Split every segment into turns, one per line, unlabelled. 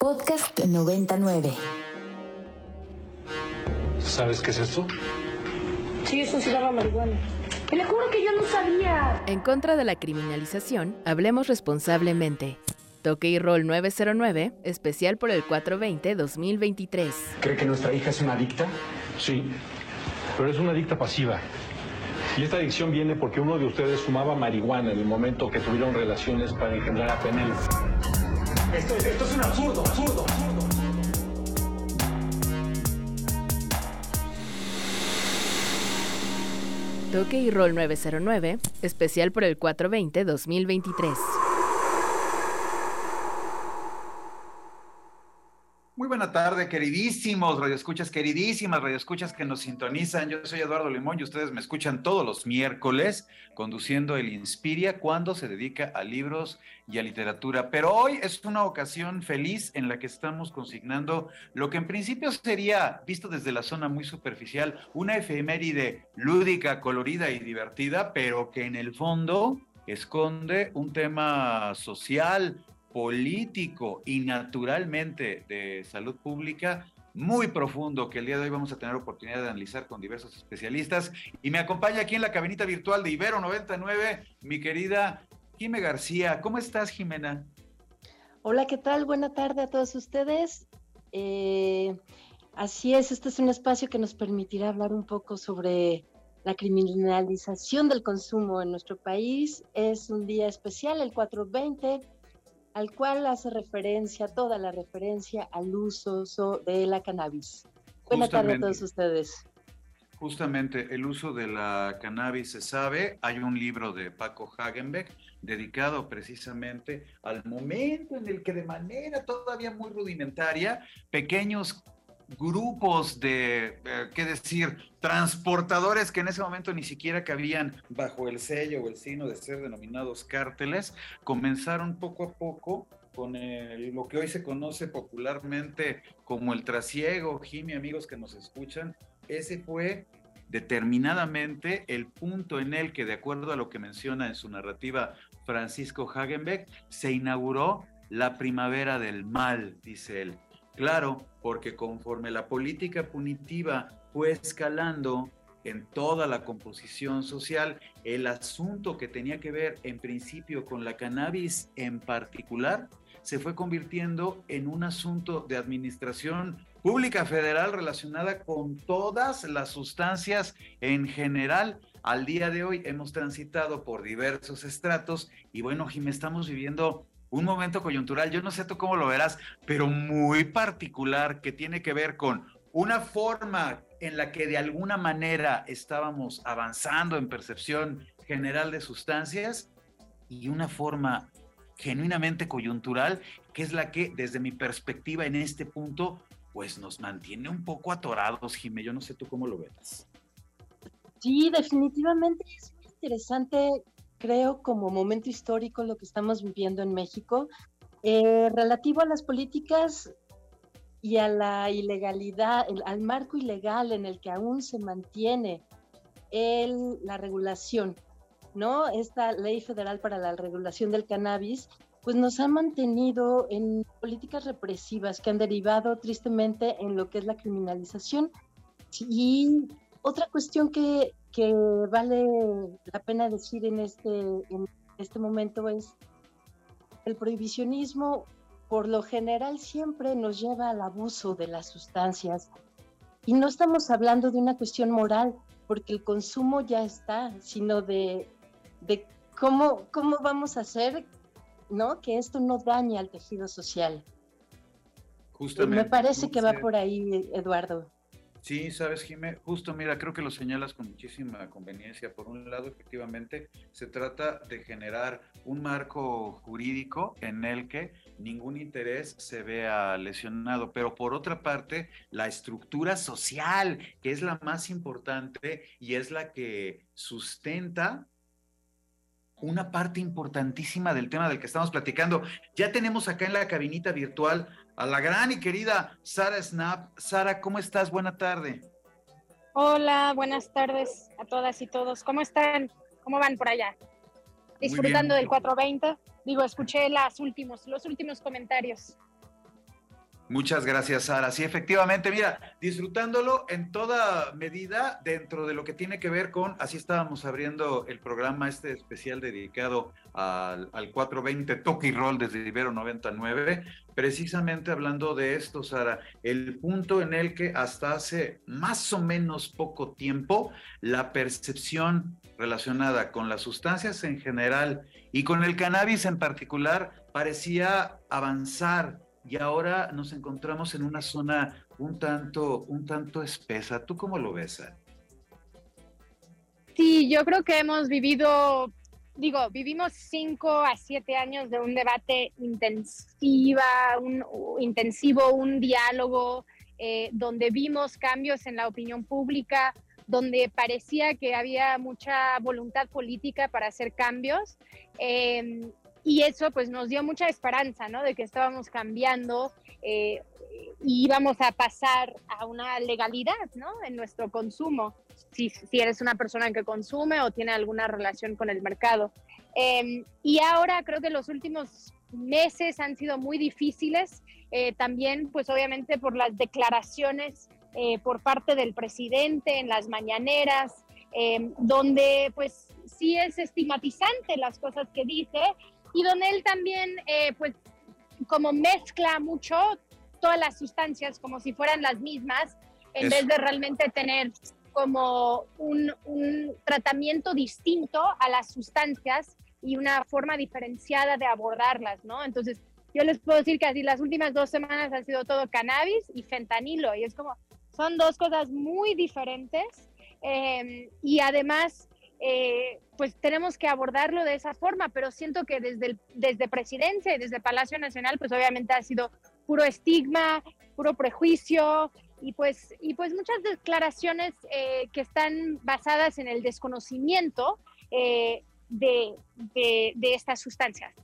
Podcast 99.
¿Sabes qué es esto?
Sí, eso sí daba marihuana. Le juro que yo no sabía.
En contra de la criminalización, hablemos responsablemente. Toque y Roll 909, especial por el 420-2023.
¿Cree que nuestra hija es una adicta? Sí, pero es una adicta pasiva. Y esta adicción viene porque uno de ustedes fumaba marihuana en el momento que tuvieron relaciones para engendrar a Penel. Esto, es un absurdo, absurdo, absurdo.
Toque y Roll 909, especial por el 420-2023.
Muy buena tarde, queridísimos radioescuchas, queridísimas radioescuchas que nos sintonizan. Yo soy Eduardo Limón y ustedes me escuchan todos los miércoles conduciendo el Inspiria cuando se dedica a libros y a literatura. Pero hoy es una ocasión feliz en la que estamos consignando lo que en principio sería, visto desde la zona muy superficial, una efeméride lúdica, colorida y divertida, pero que en el fondo esconde un tema social, político y naturalmente de salud pública muy profundo que el día de hoy vamos a tener oportunidad de analizar con diversos especialistas. Y me acompaña aquí en la cabinita virtual de Ibero 99 mi querida Jimena García. ¿Cómo estás, Jimena?
Hola, ¿qué tal? Buena tarde a todos ustedes. Eh, así es, este es un espacio que nos permitirá hablar un poco sobre la criminalización del consumo en nuestro país. Es un día especial, el 420 al cual hace referencia, toda la referencia al uso de la cannabis. Buenas tardes a todos ustedes.
Justamente el uso de la cannabis se sabe. Hay un libro de Paco Hagenbeck dedicado precisamente al momento en el que de manera todavía muy rudimentaria, pequeños grupos de, eh, qué decir, transportadores que en ese momento ni siquiera cabían bajo el sello o el signo de ser denominados cárteles, comenzaron poco a poco con lo que hoy se conoce popularmente como el trasiego, Jimmy, amigos que nos escuchan, ese fue determinadamente el punto en el que, de acuerdo a lo que menciona en su narrativa Francisco Hagenbeck, se inauguró la primavera del mal, dice él. Claro, porque conforme la política punitiva fue escalando en toda la composición social, el asunto que tenía que ver en principio con la cannabis en particular, se fue convirtiendo en un asunto de administración pública federal relacionada con todas las sustancias en general. Al día de hoy hemos transitado por diversos estratos y bueno, Jimé, estamos viviendo un momento coyuntural, yo no sé tú cómo lo verás, pero muy particular que tiene que ver con una forma en la que de alguna manera estábamos avanzando en percepción general de sustancias y una forma genuinamente coyuntural, que es la que desde mi perspectiva en este punto, pues nos mantiene un poco atorados, Jimé, yo no sé tú cómo lo ves.
Sí, definitivamente es muy interesante creo, como momento histórico lo que estamos viviendo en México. Eh, relativo a las políticas y a la ilegalidad, al marco ilegal en el que aún se mantiene el, la regulación, ¿no? Esta ley federal para la regulación del cannabis, pues nos ha mantenido en políticas represivas que han derivado tristemente en lo que es la criminalización. Y otra cuestión que, que vale la pena decir en este, en este momento es el prohibicionismo por lo general siempre nos lleva al abuso de las sustancias y no estamos hablando de una cuestión moral porque el consumo ya está, sino de, de cómo, cómo vamos a hacer ¿no? que esto no dañe al tejido social.
Justamente.
Me parece que va por ahí, Eduardo.
Sí, sabes, Jimé, justo mira, creo que lo señalas con muchísima conveniencia. Por un lado, efectivamente, se trata de generar un marco jurídico en el que ningún interés se vea lesionado, pero por otra parte, la estructura social, que es la más importante y es la que sustenta una parte importantísima del tema del que estamos platicando. Ya tenemos acá en la cabinita virtual a la gran y querida Sara Snap. Sara, ¿cómo estás? Buena tarde.
Hola, buenas tardes a todas y todos. ¿Cómo están? ¿Cómo van por allá? Disfrutando del 420. Digo, escuché las últimos, los últimos comentarios.
Muchas gracias, Sara. Sí, efectivamente, mira, disfrutándolo en toda medida dentro de lo que tiene que ver con, así estábamos abriendo el programa este especial dedicado al, 420 Toque y Roll desde Ibero 99, precisamente hablando de esto, Sara, el punto en el que hasta hace más o menos poco tiempo la percepción relacionada con las sustancias en general y con el cannabis en particular parecía avanzar y ahora nos encontramos en una zona un tanto, un tanto espesa. ¿Tú cómo lo ves?
Sí, yo creo que hemos vivido, digo, vivimos cinco a siete años de un debate intensiva, un, intensivo, un diálogo, eh, donde vimos cambios en la opinión pública, donde parecía que había mucha voluntad política para hacer cambios. Eh, y eso pues nos dio mucha esperanza, ¿no? De que estábamos cambiando eh, y íbamos a pasar a una legalidad, ¿no? En nuestro consumo, si, si eres una persona que consume o tiene alguna relación con el mercado. Em, y ahora creo que los últimos meses han sido muy difíciles, eh, también pues obviamente por las declaraciones eh, por parte del presidente en las mañaneras, em, donde pues sí es estigmatizante las cosas que dice, y donde él también, eh, pues, como mezcla mucho todas las sustancias como si fueran las mismas, en vez de realmente tener como un, un, tratamiento distinto a las sustancias y una forma diferenciada de abordarlas, ¿no? Entonces, yo les puedo decir que así las últimas dos semanas ha sido todo cannabis y fentanilo, y es como, son dos cosas muy diferentes, eh, y además eh, pues tenemos que abordarlo de esa forma, pero siento que desde, desde presidencia y desde Palacio Nacional, pues obviamente ha sido puro estigma, puro prejuicio y pues, y pues muchas declaraciones eh, que están basadas en el desconocimiento eh, de, de, estas sustancias.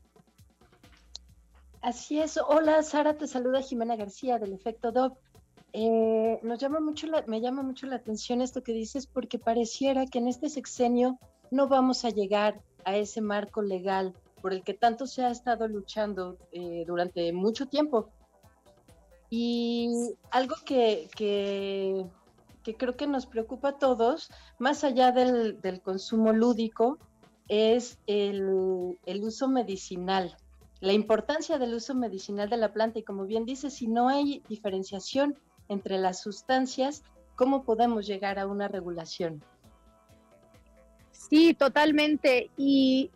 Así es. Hola, Sara, te saluda Jimena García del Efecto DOP. Eh, nos llama mucho me llama mucho la atención esto que dices porque pareciera que en este sexenio no vamos a llegar a ese marco legal por el que tanto se ha estado luchando eh, durante mucho tiempo. Y algo que, que, creo que nos preocupa a todos, más allá del, del consumo lúdico, es el, el, uso medicinal, la importancia del uso medicinal de la planta. Y como bien dice, si no hay diferenciación entre las sustancias, ¿cómo podemos llegar a una regulación?
Sí, totalmente. Y,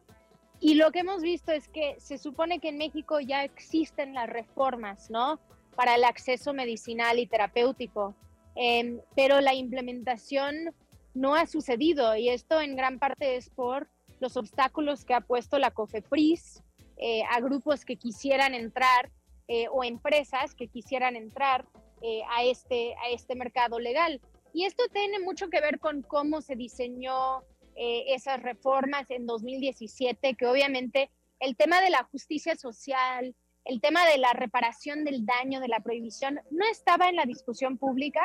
lo que hemos visto es que se supone que en México ya existen las reformas, ¿no? Para el acceso medicinal y terapéutico, em, pero la implementación no ha sucedido y esto en gran parte es por los obstáculos que ha puesto la COFEPRIS eh, a grupos que quisieran entrar eh, o empresas que quisieran entrar eh, a, este, a este mercado legal. Y esto tiene mucho que ver con cómo se diseñó eh, esas reformas en 2017, que obviamente el tema de la justicia social, el tema de la reparación del daño de la prohibición no estaba en la discusión pública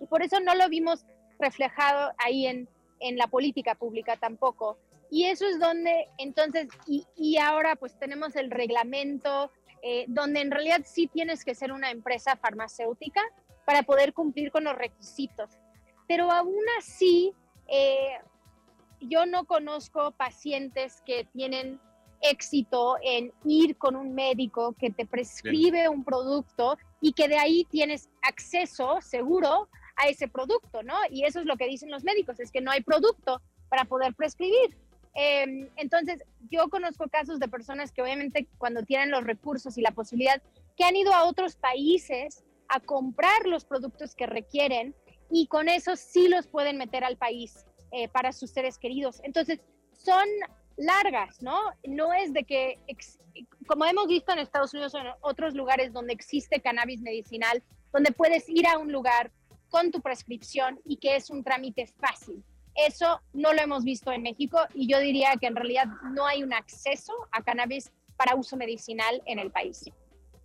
y por eso no lo vimos reflejado ahí en, en la política pública tampoco. Y eso es donde entonces, y, y ahora pues tenemos el reglamento eh, donde en realidad sí tienes que ser una empresa farmacéutica para poder cumplir con los requisitos. Pero aún así, eh, yo no conozco pacientes que tienen éxito en ir con un médico que te prescribe un producto y que de ahí tienes acceso seguro a ese producto, ¿no? Y eso es lo que dicen los médicos, es que no hay producto para poder prescribir. Em, entonces, yo conozco casos de personas que obviamente cuando tienen los recursos y la posibilidad, que han ido a otros países a comprar los productos que requieren y con eso sí los pueden meter al país eh, para sus seres queridos. Entonces, son largas, ¿no? No es de que, como hemos visto en Estados Unidos o en otros lugares donde existe cannabis medicinal, donde puedes ir a un lugar con tu prescripción y que es un trámite fácil. Eso no lo hemos visto en México y yo diría que en realidad no hay un acceso a cannabis para uso medicinal en el país.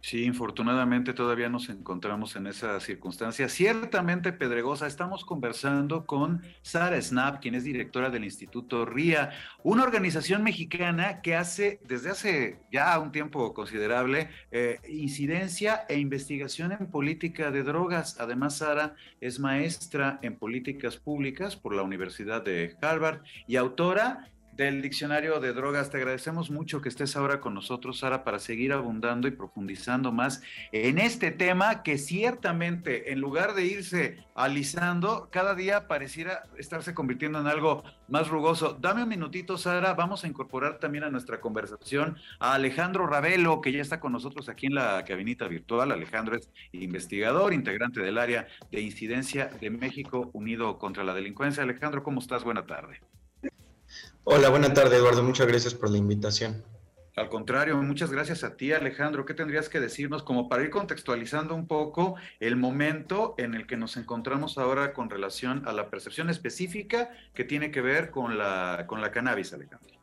Sí, infortunadamente todavía nos encontramos en esa circunstancia ciertamente pedregosa. Estamos conversando con Sara Snap, quien es directora del Instituto RIA, una organización mexicana que hace desde hace ya un tiempo considerable eh, incidencia e investigación en política de drogas. Además, Sara es maestra en políticas públicas por la Universidad de Harvard y autora del Diccionario de Drogas. Te agradecemos mucho que estés ahora con nosotros, Sara, para seguir abundando y profundizando más en este tema que ciertamente, en lugar de irse alisando, cada día pareciera estarse convirtiendo en algo más rugoso. Dame un minutito, Sara. Vamos a incorporar también a nuestra conversación a Alejandro Ravelo, que ya está con nosotros aquí en la cabinita virtual. Alejandro es investigador, integrante del área de incidencia de México Unido contra la Delincuencia. Alejandro, ¿cómo estás? Buena tarde.
Hola, buena tarde Eduardo, muchas gracias por la invitación.
Al contrario, muchas gracias a ti Alejandro. ¿Qué tendrías que decirnos como para ir contextualizando un poco el momento en el que nos encontramos ahora con relación a la percepción específica que tiene que ver con la, con la cannabis, Alejandro?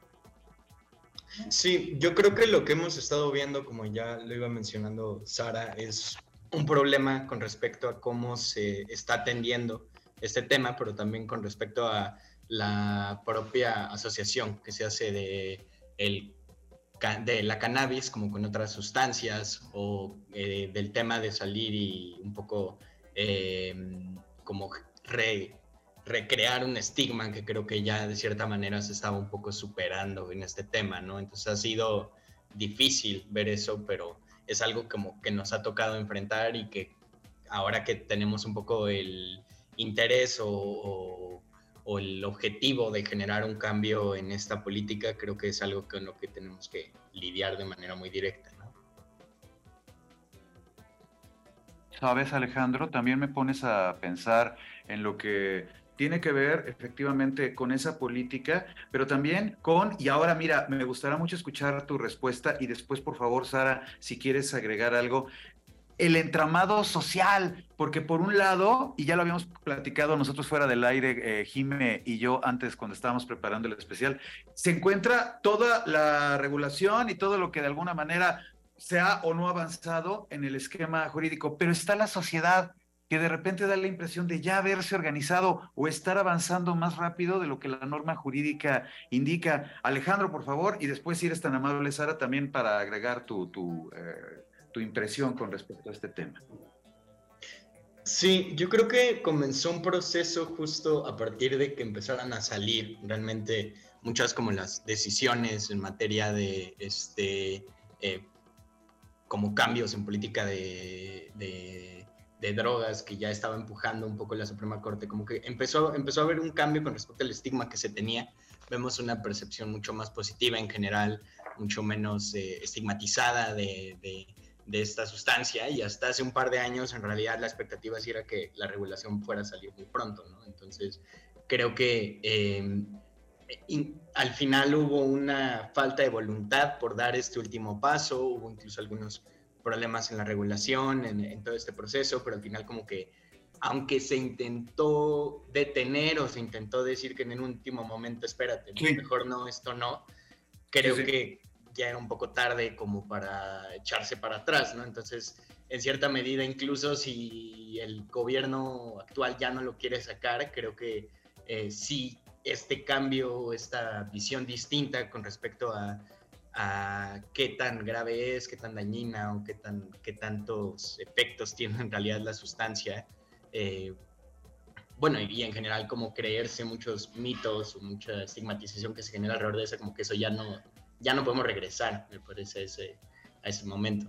Sí, yo creo que lo que hemos estado viendo, como ya lo iba mencionando Sara, es un problema con respecto a cómo se está atendiendo este tema, pero también con respecto a la propia asociación que se hace de, el, de la cannabis como con otras sustancias o eh, del tema de salir y un poco em, como recrear un estigma que creo que ya de cierta manera se estaba un poco superando en este tema, ¿no? Entonces ha sido difícil ver eso, pero es algo como que nos ha tocado enfrentar y que ahora que tenemos un poco el interés o el objetivo de generar un cambio en esta política, creo que es algo con lo que tenemos que lidiar de manera muy directa.
Sabes, Alejandro, también me pones a pensar en lo que tiene que ver efectivamente con esa política, pero también con, y ahora mira, me gustaría mucho escuchar tu respuesta y después, por favor, Sara, si quieres agregar algo, el entramado social, porque por un lado, y ya lo habíamos platicado nosotros fuera del aire, eh, Jime y yo antes cuando estábamos preparando el especial, se encuentra toda la regulación y todo lo que de alguna manera se ha o no avanzado en el esquema jurídico, pero está la sociedad que de repente da la impresión de ya haberse organizado o estar avanzando más rápido de lo que la norma jurídica indica. Alejandro, por favor, y después si eres tan amable, Sara, también para agregar tu, eh, tu impresión con respecto a este tema.
Sí, yo creo que comenzó un proceso justo a partir de que empezaran a salir realmente muchas como las decisiones en materia de este eh, como cambios en política de, de, drogas que ya estaba empujando un poco la Suprema Corte, como que empezó, empezó a haber un cambio con respecto al estigma que se tenía. Vemos una percepción mucho más positiva en general, mucho menos eh, estigmatizada de esta sustancia y hasta hace un par de años en realidad la expectativa sí era que la regulación fuera a salir muy pronto, ¿no? Entonces creo que em, al final hubo una falta de voluntad por dar este último paso, hubo incluso algunos problemas en la regulación, en, todo este proceso, pero al final como que aunque se intentó detener o se intentó decir que en un último momento, espérate, mejor no, esto no, creo que ya era un poco tarde como para echarse para atrás, ¿no? Entonces, en cierta medida, incluso si el gobierno actual ya no lo quiere sacar, creo que eh, sí este cambio, esta visión distinta con respecto a, qué tan grave es, qué tan dañina o qué, tan, qué tantos efectos tiene en realidad la sustancia. Eh, bueno, y, en general como creerse muchos mitos o mucha estigmatización que se genera alrededor de eso, como que eso ya no, ya no podemos regresar, me parece, a ese, a ese momento.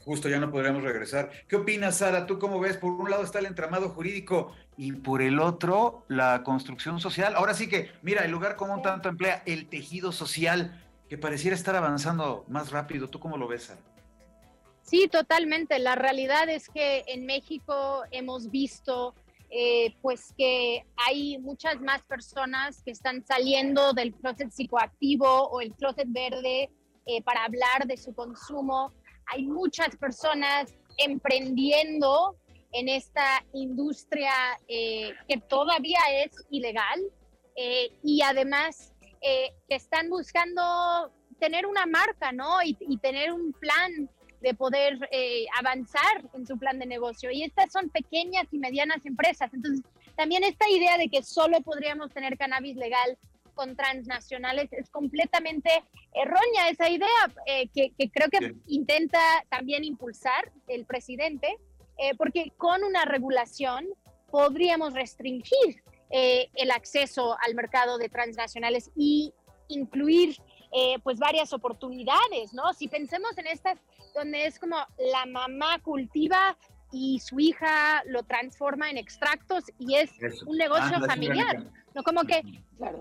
Justo, ya no podremos regresar. ¿Qué opinas, Sara? ¿Tú cómo ves? Por un lado está el entramado jurídico y por el otro la construcción social. Ahora sí que, mira, el lugar común tanto emplea el tejido social que pareciera estar avanzando más rápido. ¿Tú cómo lo ves, Sara?
Sí, totalmente. La realidad es que en México hemos visto eh, pues que hay muchas más personas que están saliendo del closet psicoactivo o el closet verde eh, para hablar de su consumo. Hay muchas personas emprendiendo en esta industria eh, que todavía es ilegal y además que están buscando tener una marca, ¿no? Y, y tener un plan de poder eh, avanzar en su plan de negocio. Y estas son pequeñas y medianas empresas. Entonces, también esta idea de que solo podríamos tener cannabis legal con transnacionales es completamente errónea esa idea eh, que, creo que intenta también impulsar el presidente, eh, porque con una regulación podríamos restringir el acceso al mercado de transnacionales y incluir pues varias oportunidades, ¿no? Si pensemos en estas donde es como la mamá cultiva y su hija lo transforma en extractos y es un negocio ah, familiar, ¿no? Como que,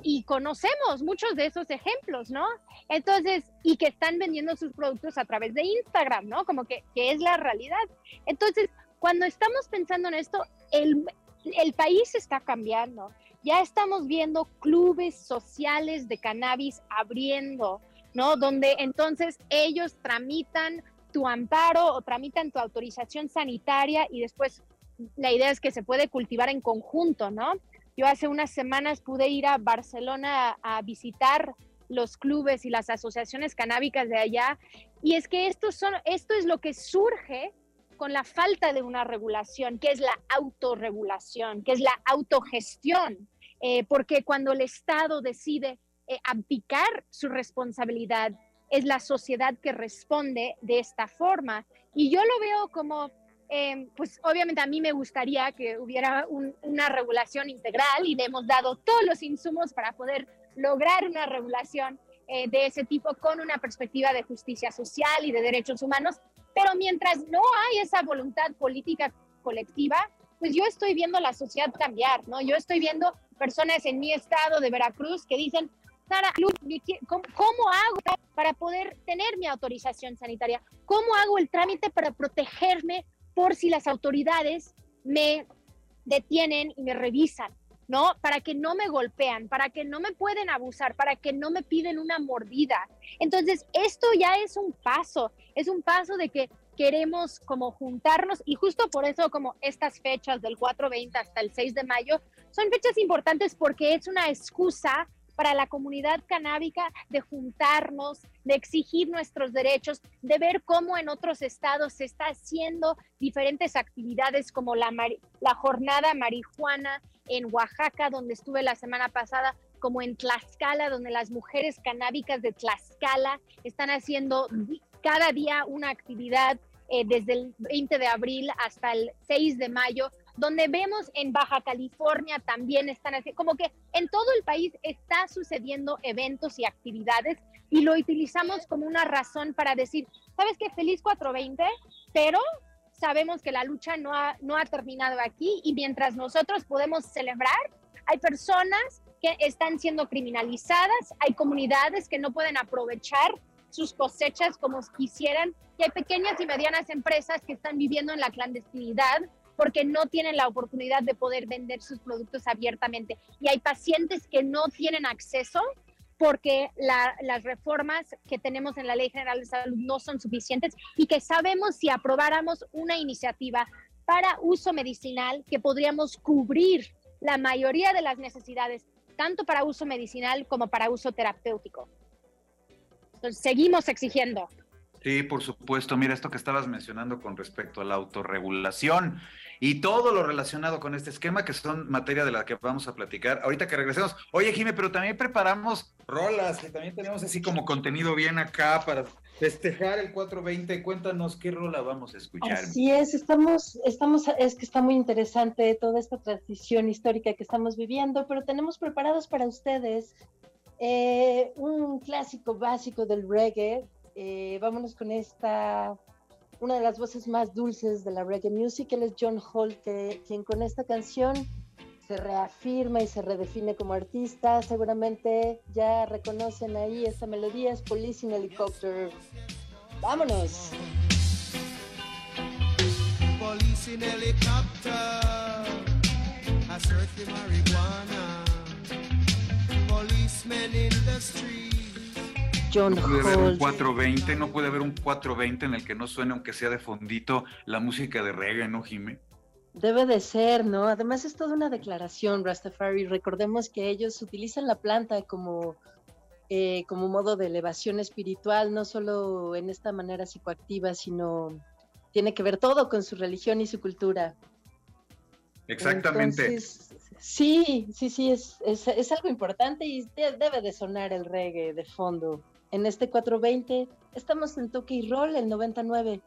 y conocemos muchos de esos ejemplos, ¿no? Entonces, y que están vendiendo sus productos a través de Instagram, ¿no? Como que, que es la realidad. Entonces, cuando estamos pensando en esto, el, el país está cambiando. Ya estamos viendo clubes sociales de cannabis abriendo, ¿no? Donde entonces ellos tramitan tu amparo o tramitan tu autorización sanitaria y después la idea es que se puede cultivar en conjunto, ¿no? Yo hace unas semanas pude ir a Barcelona a, visitar los clubes y las asociaciones canábicas de allá y es que esto, son, esto es lo que surge con la falta de una regulación, que es la autorregulación, que es la autogestión, eh, porque cuando el Estado decide eh, abdicar su responsabilidad es la sociedad que responde de esta forma. Y yo lo veo como, em, pues obviamente a mí me gustaría que hubiera una regulación integral y le hemos dado todos los insumos para poder lograr una regulación eh, de ese tipo con una perspectiva de justicia social y de derechos humanos. Pero mientras no hay esa voluntad política colectiva, pues yo estoy viendo la sociedad cambiar, ¿no? Yo estoy viendo personas en mi estado de Veracruz que dicen, Sara, ¿cómo, hago para poder tener mi autorización sanitaria? ¿Cómo hago el trámite para protegerme por si las autoridades me detienen y me revisan? ¿No? Para que no me golpean, para que no me pueden abusar, para que no me piden una mordida. Entonces, esto ya es un paso, es un paso de que queremos como juntarnos y justo por eso como estas fechas del 420 hasta el 6 de mayo son fechas importantes porque es una excusa para la comunidad canábica de juntarnos, de exigir nuestros derechos, de ver cómo en otros estados se está haciendo diferentes actividades como la, la jornada marihuana en Oaxaca, donde estuve la semana pasada, como en Tlaxcala, donde las mujeres canábicas de Tlaxcala están haciendo cada día una actividad eh, desde el 20 de abril hasta el 6 de mayo, donde vemos en Baja California también están así, como que en todo el país está sucediendo eventos y actividades y lo utilizamos como una razón para decir, ¿sabes qué? Feliz 420, pero sabemos que la lucha no ha, no ha terminado aquí y mientras nosotros podemos celebrar, hay personas que están siendo criminalizadas, hay comunidades que no pueden aprovechar sus cosechas como quisieran y hay pequeñas y medianas empresas que están viviendo en la clandestinidad porque no tienen la oportunidad de poder vender sus productos abiertamente. Y hay pacientes que no tienen acceso porque las reformas que tenemos en la Ley General de Salud no son suficientes y que sabemos si aprobáramos una iniciativa para uso medicinal que podríamos cubrir la mayoría de las necesidades, tanto para uso medicinal como para uso terapéutico. Entonces, seguimos exigiendo.
Sí, por supuesto. Mira, esto que estabas mencionando con respecto a la autorregulación y todo lo relacionado con este esquema, que son materia de la que vamos a platicar ahorita que regresemos. Oye, Jime, pero también preparamos rolas, que también tenemos así como contenido bien acá para festejar el 420. Cuéntanos qué rola vamos a escuchar.
Así es, estamos, estamos, es que está muy interesante toda esta transición histórica que estamos viviendo, pero tenemos preparados para ustedes eh, un clásico básico del reggae. Eh, vámonos con esta una de las voces más dulces de la reggae music, él es John Holt, quien con esta canción se reafirma y se redefine como artista. Seguramente ya reconocen ahí esta melodía, es Police in Helicopter. ¡Vámonos! Police in helicopter, marijuana. Policemen in the street
no puede haber un 420, no puede haber un 420 en el que no suene, aunque sea de fondito, la música de reggae, ¿no, Jimé?
Debe de ser, ¿no? Además es toda una declaración, Rastafari. Recordemos que ellos utilizan la planta como eh, como modo de elevación espiritual, no solo en esta manera psicoactiva, sino tiene que ver todo con su religión y su cultura.
Exactamente.
sí, sí, sí, es, es, algo importante y debe de sonar el reggae de fondo. En este 420 estamos en Toque y Roll, el 99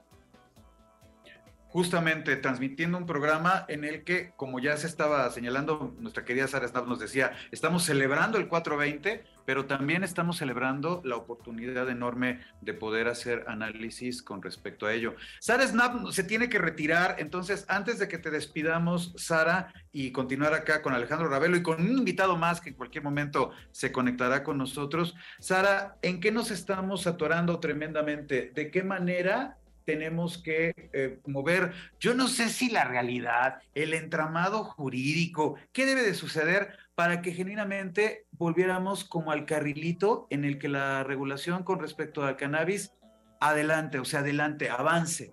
justamente transmitiendo un programa en el que, como ya se estaba señalando, nuestra querida Sara Snap nos decía, estamos celebrando el 420, pero también estamos celebrando la oportunidad enorme de poder hacer análisis con respecto a ello. Sara Snap se tiene que retirar, entonces antes de que te despidamos, Sara, y continuar acá con Alejandro Ravelo y con un invitado más que en cualquier momento se conectará con nosotros, Sara, ¿en qué nos estamos atorando tremendamente? ¿De qué manera tenemos que eh, mover, yo no sé si la realidad, el entramado jurídico, qué debe de suceder para que genuinamente volviéramos como al carrilito en el que la regulación con respecto al cannabis adelante, o sea, adelante, avance.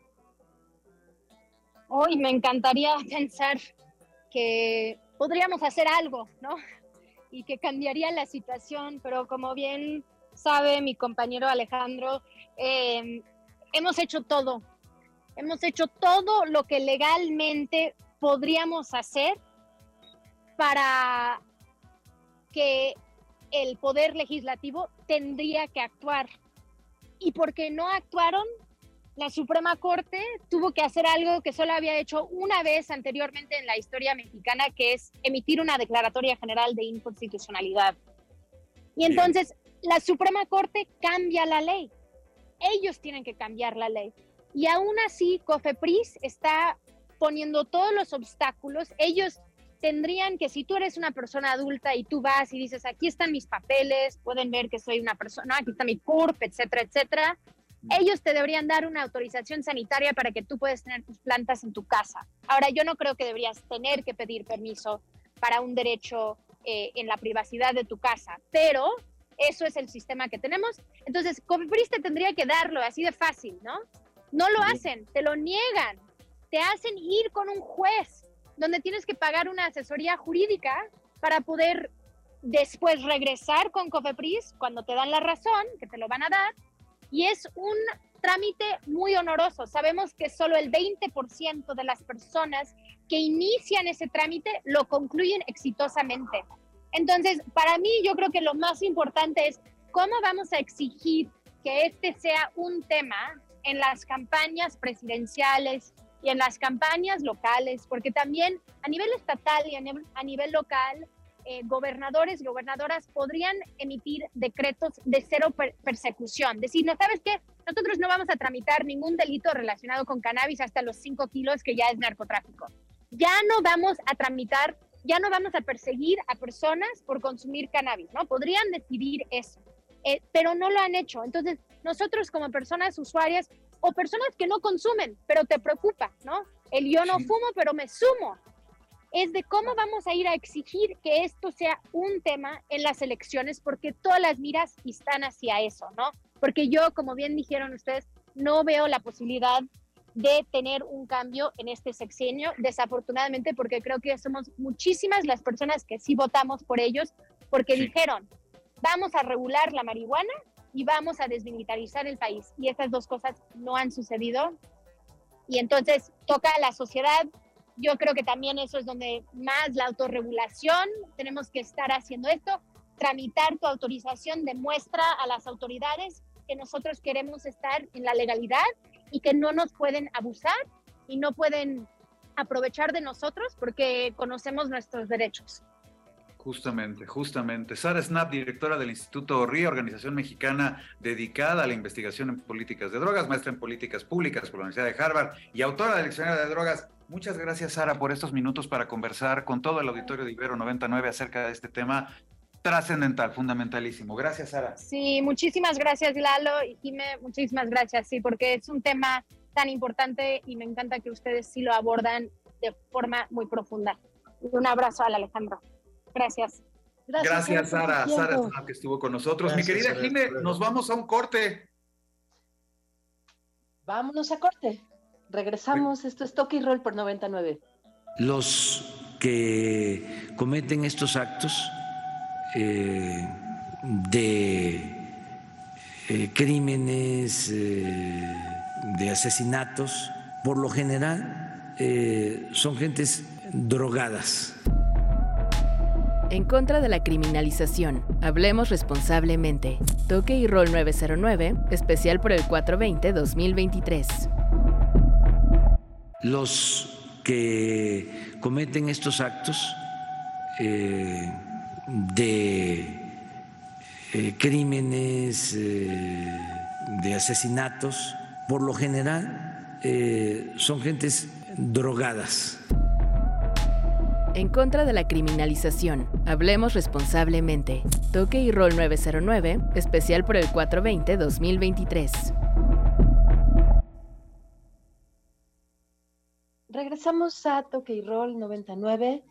Hoy me encantaría pensar que podríamos hacer algo, ¿no? Y que cambiaría la situación, pero como bien sabe mi compañero Alejandro, eh, hemos hecho todo. Hemos hecho todo lo que legalmente podríamos hacer para que el poder legislativo tendría que actuar. Y porque no actuaron, la Suprema Corte tuvo que hacer algo que solo había hecho una vez anteriormente en la historia mexicana, que es emitir una declaratoria general de inconstitucionalidad. Y entonces la Suprema Corte cambia la ley ellos tienen que cambiar la ley. Y aún así, COFEPRIS está poniendo todos los obstáculos. Ellos tendrían que, si tú eres una persona adulta y tú vas y dices, aquí están mis papeles, pueden ver que soy una persona, aquí está mi CURP, etcétera, etcétera, ellos te deberían dar una autorización sanitaria para que tú puedas tener tus plantas en tu casa. Ahora, yo no creo que deberías tener que pedir permiso para un derecho eh, en la privacidad de tu casa, pero eso es el sistema que tenemos. Entonces, Cofepris te tendría que darlo así de fácil, ¿no? No lo hacen, te lo niegan, te hacen ir con un juez donde tienes que pagar una asesoría jurídica para poder después regresar con Cofepris cuando te dan la razón, que te lo van a dar, y es un trámite muy honoroso. Sabemos que solo el 20% de las personas que inician ese trámite lo concluyen exitosamente. Entonces, para mí yo creo que lo más importante es cómo vamos a exigir que este sea un tema en las campañas presidenciales y en las campañas locales, porque también a nivel estatal y a nivel, local, eh, gobernadores y gobernadoras podrían emitir decretos de cero persecución. Decir, no sabes qué, nosotros no vamos a tramitar ningún delito relacionado con cannabis hasta los 5 kilos, que ya es narcotráfico. Ya no vamos a tramitar ya no vamos a perseguir a personas por consumir cannabis, ¿no? Podrían decidir eso, eh, pero no lo han hecho. Entonces, nosotros como personas usuarias o personas que no consumen, pero te preocupa, ¿no? El yo no fumo, pero me sumo. Es de cómo vamos a ir a exigir que esto sea un tema en las elecciones, porque todas las miras están hacia eso, ¿no? Porque yo, como bien dijeron ustedes, no veo la posibilidad de tener un cambio en este sexenio, desafortunadamente, porque creo que somos muchísimas las personas que sí votamos por ellos, porque dijeron, vamos a regular la marihuana y vamos a desmilitarizar el país. Y estas dos cosas no han sucedido. Y entonces toca a la sociedad. Yo creo que también eso es donde más la autorregulación, tenemos que estar haciendo esto, tramitar tu autorización demuestra a las autoridades que nosotros queremos estar en la legalidad y que no nos pueden abusar y no pueden aprovechar de nosotros porque conocemos nuestros derechos.
Justamente, justamente. Sara Snap, directora del Instituto RIA, organización mexicana dedicada a la investigación en políticas de drogas, maestra en políticas públicas por la Universidad de Harvard y autora del Diccionario de Drogas. Muchas gracias, Sara, por estos minutos para conversar con todo el auditorio de Ibero 99 acerca de este tema trascendental, fundamentalísimo. Gracias, Sara.
Sí, muchísimas gracias, Lalo y Jime, muchísimas gracias, sí, porque es un tema tan importante y me encanta que ustedes sí lo abordan de forma muy profunda. Un abrazo al Alejandro. Gracias.
Gracias, Sara. Sara que estuvo con nosotros. Mi querida Jime, nos vamos a un corte.
Vámonos a corte. Regresamos. Esto es Toque y Roll por 99.
Los que cometen estos actos eh, de eh, crímenes, eh, de asesinatos, por lo general son gentes drogadas.
En contra de la criminalización, hablemos responsablemente. Toque y Rol 909, especial por el 420-2023.
Los que cometen estos actos eh, de eh, crímenes, eh, de asesinatos, por lo general son gentes drogadas.
En contra de la criminalización, hablemos responsablemente. Toque y Rol 909, especial por el 420-2023.
Regresamos a Toque y Roll 99.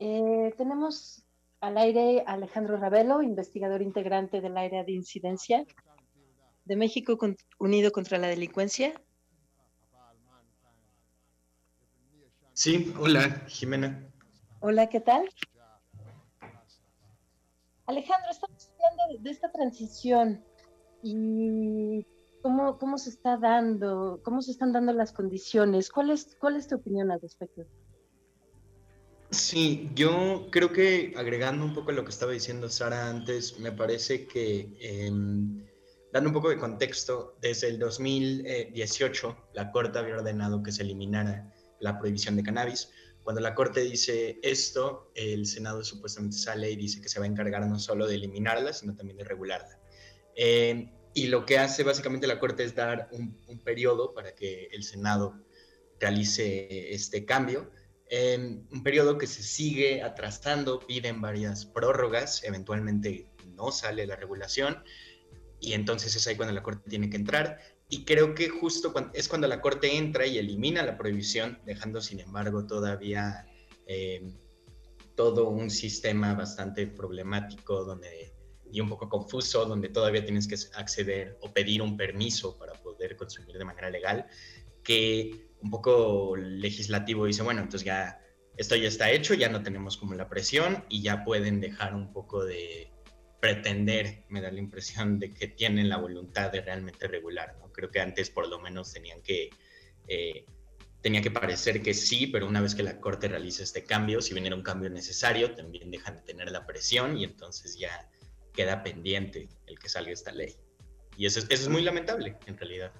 Eh, tenemos al aire Alejandro Ravelo, investigador integrante del área de incidencia de México Unido contra la Delincuencia.
Sí, hola, Jimena.
Hola, ¿qué tal? Alejandro, estamos hablando de esta transición y ¿Cómo, ¿Cómo se está dando, cómo se están dando las condiciones? ¿Cuál es, cuál es tu opinión al respecto?
Sí, yo creo que agregando un poco lo que estaba diciendo Sara antes, me parece que em, dando un poco de contexto, desde el 2018 la Corte había ordenado que se eliminara la prohibición de cannabis. Cuando la Corte dice esto, el Senado supuestamente sale y dice que se va a encargar no solo de eliminarla, sino también de regularla. Eh, y lo que hace básicamente la Corte es dar un, periodo para que el Senado realice este cambio. Un periodo que se sigue atrasando, piden varias prórrogas, eventualmente no sale la regulación y entonces es ahí cuando la Corte tiene que entrar. Y creo que justo es cuando la Corte entra y elimina la prohibición, dejando sin embargo todavía eh, todo un sistema bastante problemático donde y un poco confuso, donde todavía tienes que acceder o pedir un permiso para poder consumir de manera legal, que un poco legislativo dice, bueno, entonces ya esto ya está hecho, ya no tenemos como la presión y ya pueden dejar un poco de pretender, me da la impresión de que tienen la voluntad de realmente regular, ¿no? Creo que antes por lo menos tenían que... Eh, tenía que parecer que sí, pero una vez que la Corte realiza este cambio, si bien era un cambio necesario, también dejan de tener la presión y entonces ya queda pendiente el que salga esta ley. Y eso es, eso es muy lamentable, en realidad.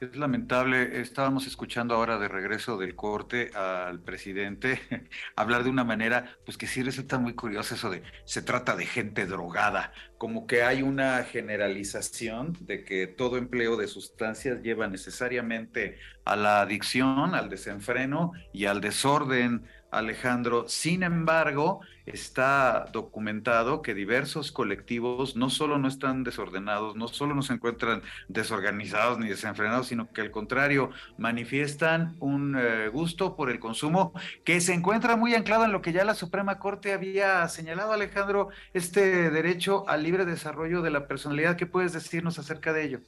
Es lamentable, estábamos escuchando ahora de regreso del corte al presidente hablar de una manera, pues que sí resulta muy curioso eso de se trata de gente drogada, como que hay una generalización de que todo empleo de sustancias lleva necesariamente a la adicción, al desenfreno y al desorden Alejandro. Sin embargo, está documentado que diversos colectivos no solo no están desordenados, no solo no se encuentran desorganizados ni desenfrenados, sino que al contrario, manifiestan un eh, gusto por el consumo que se encuentra muy anclado en lo que ya la Suprema Corte había señalado, Alejandro, este derecho al libre desarrollo de la personalidad. ¿Qué puedes decirnos acerca de ello?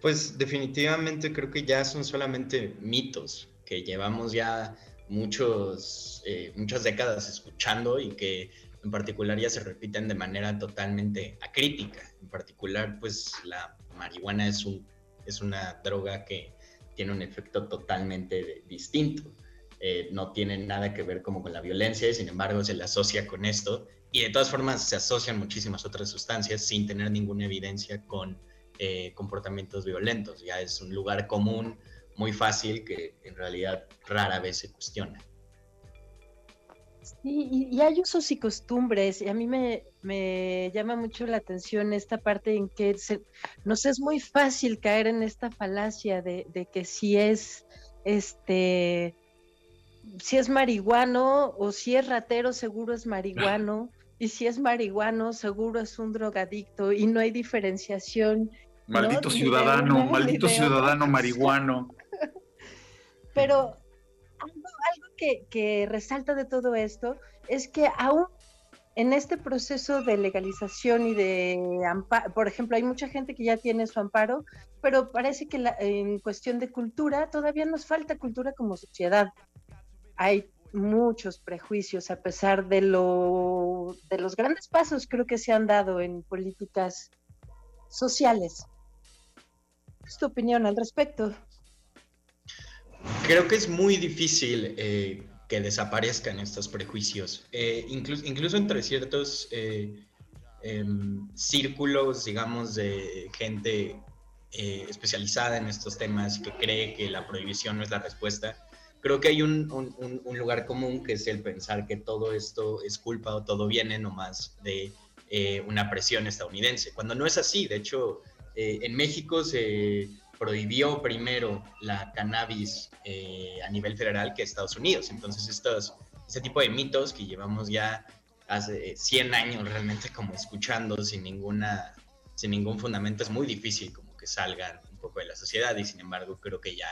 Pues definitivamente creo que ya son solamente mitos que llevamos ya muchos, eh, muchas décadas escuchando y que en particular ya se repiten de manera totalmente acrítica. En particular, pues la marihuana es, un, es una droga que tiene un efecto totalmente distinto. Eh, no tiene nada que ver como con la violencia y sin embargo se le asocia con esto y de todas formas se asocian muchísimas otras sustancias sin tener ninguna evidencia con eh, comportamientos violentos. Ya es un lugar común muy fácil que en realidad rara vez se cuestiona.
Sí, y, hay usos y costumbres, y a mí me, me llama mucho la atención esta parte en que nos es muy fácil caer en esta falacia de, de, que si es este si es marihuano o si es ratero seguro es marihuano y si es marihuano seguro es un drogadicto y no hay diferenciación
Maldito ciudadano, maldito ciudadano marihuano.
Pero algo, que, resalta de todo esto es que aún en este proceso de legalización y de amparo, por ejemplo, hay mucha gente que ya tiene su amparo, pero parece que en cuestión de cultura todavía nos falta cultura como sociedad. Hay muchos prejuicios a pesar de, lo, de los grandes pasos creo que se han dado en políticas sociales. ¿Es tu opinión al respecto?
Creo que es muy difícil eh, que desaparezcan estos prejuicios, eh, incluso, incluso entre ciertos eh, em, círculos, digamos, de gente especializada en estos temas que cree que la prohibición no es la respuesta. Creo que hay un, un, lugar común que es el pensar que todo esto es culpa o todo viene nomás de una presión estadounidense, cuando no es así. De hecho, en México se prohibió primero la cannabis eh, a nivel federal que Estados Unidos. Entonces, estos, este tipo de mitos que llevamos ya hace 100 años realmente como escuchando sin, ninguna, sin ningún fundamento, es muy difícil como que salgan un poco de la sociedad y sin embargo creo que ya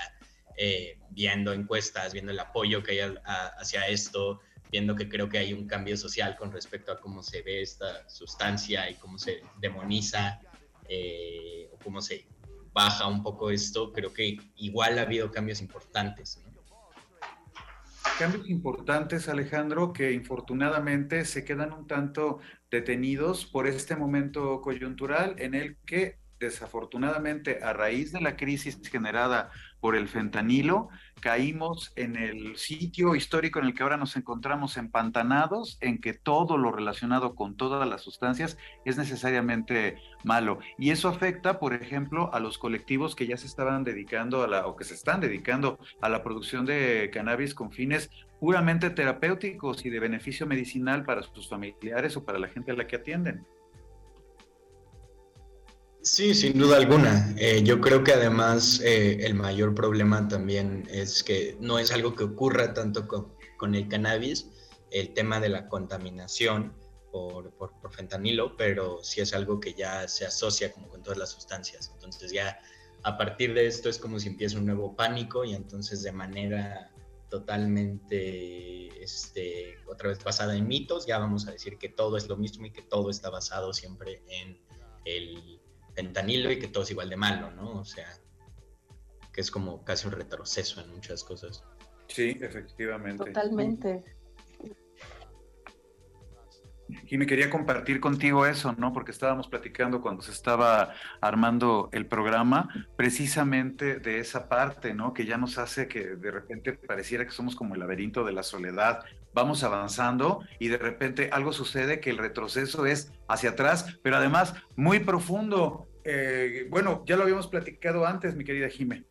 eh, viendo encuestas, viendo el apoyo que hay hacia esto, viendo que creo que hay un cambio social con respecto a cómo se ve esta sustancia y cómo se demoniza eh, o cómo se baja un poco esto, creo que igual ha habido cambios importantes.
Cambios importantes, Alejandro, que infortunadamente se quedan un tanto detenidos por este momento coyuntural en el que desafortunadamente a raíz de la crisis generada por el fentanilo, caímos en el sitio histórico en el que ahora nos encontramos empantanados, en que todo lo relacionado con todas las sustancias es necesariamente malo. Y eso afecta, por ejemplo, a los colectivos que ya se estaban dedicando a la, o que se están dedicando a la producción de cannabis con fines puramente terapéuticos y de beneficio medicinal para sus familiares o para la gente a la que atienden.
Sí, sin duda alguna. Eh, yo creo que además eh, el mayor problema también es que no es algo que ocurra tanto con, el cannabis, el tema de la contaminación por, por, fentanilo, pero sí es algo que ya se asocia como con todas las sustancias. Entonces ya a partir de esto es como si empieza un nuevo pánico y entonces de manera totalmente, este, otra vez basada en mitos, ya vamos a decir que todo es lo mismo y que todo está basado siempre en el fentanilo y que todo es igual de malo, ¿no? O sea, que es como casi un retroceso en muchas cosas.
Sí, efectivamente.
Totalmente.
Y me quería compartir contigo eso, ¿no? Porque estábamos platicando cuando se estaba armando el programa, precisamente de esa parte, ¿no? Que ya nos hace que de repente pareciera que somos como el laberinto de la soledad. Vamos avanzando y de repente algo sucede que el retroceso es hacia atrás, pero además muy profundo. Eh, bueno, ya lo habíamos platicado antes, mi querida Jime.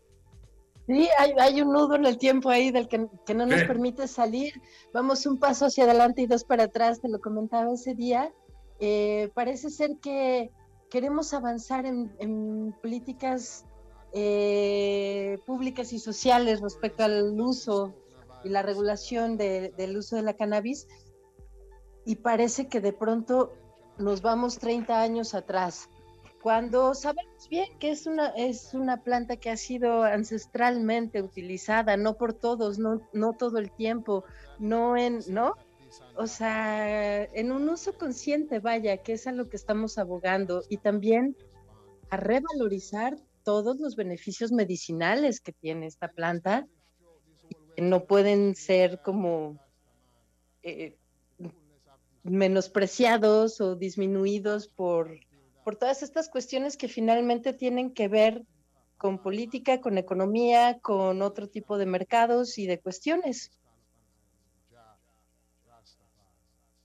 Sí, hay, un nudo en el tiempo ahí del que, no nos permite salir. Vamos un paso hacia adelante y dos para atrás, te lo comentaba ese día. Eh, parece ser que queremos avanzar en, políticas eh, públicas y sociales respecto al uso y la regulación del uso de la cannabis y parece que de pronto nos vamos 30 años atrás cuando sabemos bien que es una, es una planta que ha sido ancestralmente utilizada, no por todos, no, no todo el tiempo, no en, ¿no? O sea, en un uso consciente, vaya, que es a lo que estamos abogando, y también a revalorizar todos los beneficios medicinales que tiene esta planta, no pueden ser como eh, menospreciados o disminuidos por por todas estas cuestiones que finalmente tienen que ver con política, con economía, con otro tipo de mercados y de cuestiones.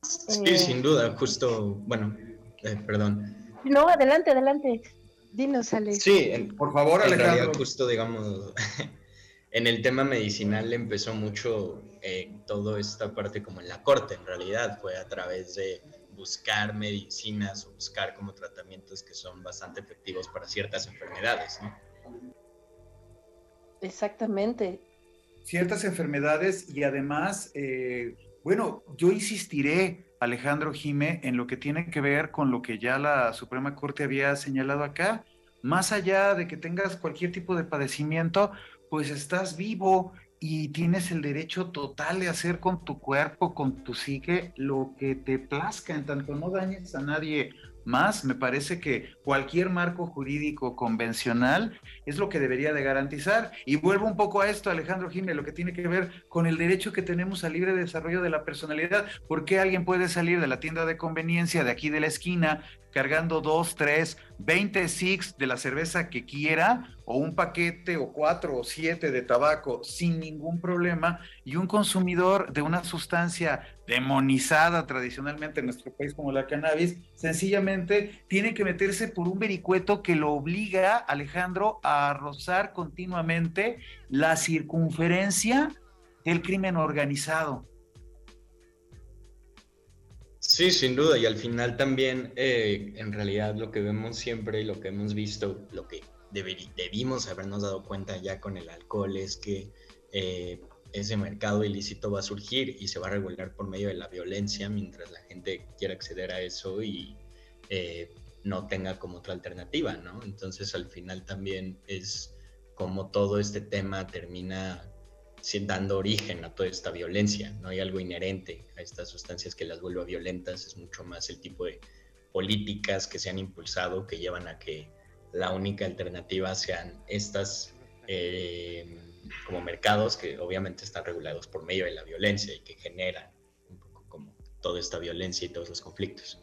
Sí, eh, sin duda, justo, bueno, eh, perdón.
No, adelante, adelante. Dinos, Alex.
Sí, por favor, Alejandro. justo, digamos, en el tema medicinal empezó mucho eh, toda esta parte como en la corte, en realidad, fue a través de buscar medicinas o buscar como tratamientos que son bastante efectivos para ciertas enfermedades, ¿no?
Exactamente.
Ciertas enfermedades y además, eh, bueno, yo insistiré, Alejandro Jime, en lo que tiene que ver con lo que ya la Suprema Corte había señalado acá. Más allá de que tengas cualquier tipo de padecimiento, pues estás vivo y tienes el derecho total de hacer con tu cuerpo, con tu psique, lo que te plazca, en tanto no dañes a nadie más, me parece que cualquier marco jurídico convencional es lo que debería de garantizar. Y vuelvo un poco a esto, Alejandro Jiménez, lo que tiene que ver con el derecho que tenemos al libre desarrollo de la personalidad. ¿Por qué alguien puede salir de la tienda de conveniencia de aquí de la esquina cargando dos, tres, veinte six de la cerveza que quiera, o un paquete, o cuatro, o siete de tabaco sin ningún problema, y un consumidor de una sustancia demonizada tradicionalmente en nuestro país como la cannabis, sencillamente tiene que meterse por un vericueto que lo obliga, Alejandro, a rozar continuamente la circunferencia del crimen organizado.
Sí, sin duda, y al final también, eh, en realidad, lo que vemos siempre y lo que hemos visto, lo que debimos habernos dado cuenta ya con el alcohol es que eh, ese mercado ilícito va a surgir y se va a regular por medio de la violencia mientras la gente quiera acceder a eso y eh, no tenga como otra alternativa, ¿no? Entonces al final también es como todo este tema termina dando origen a toda esta violencia. No hay algo inherente a estas sustancias que las vuelva violentas, es mucho más el tipo de políticas que se han impulsado que llevan a que la única alternativa sean estas eh, como mercados que obviamente están regulados por medio de la violencia y que generan un poco como toda esta violencia y todos los conflictos.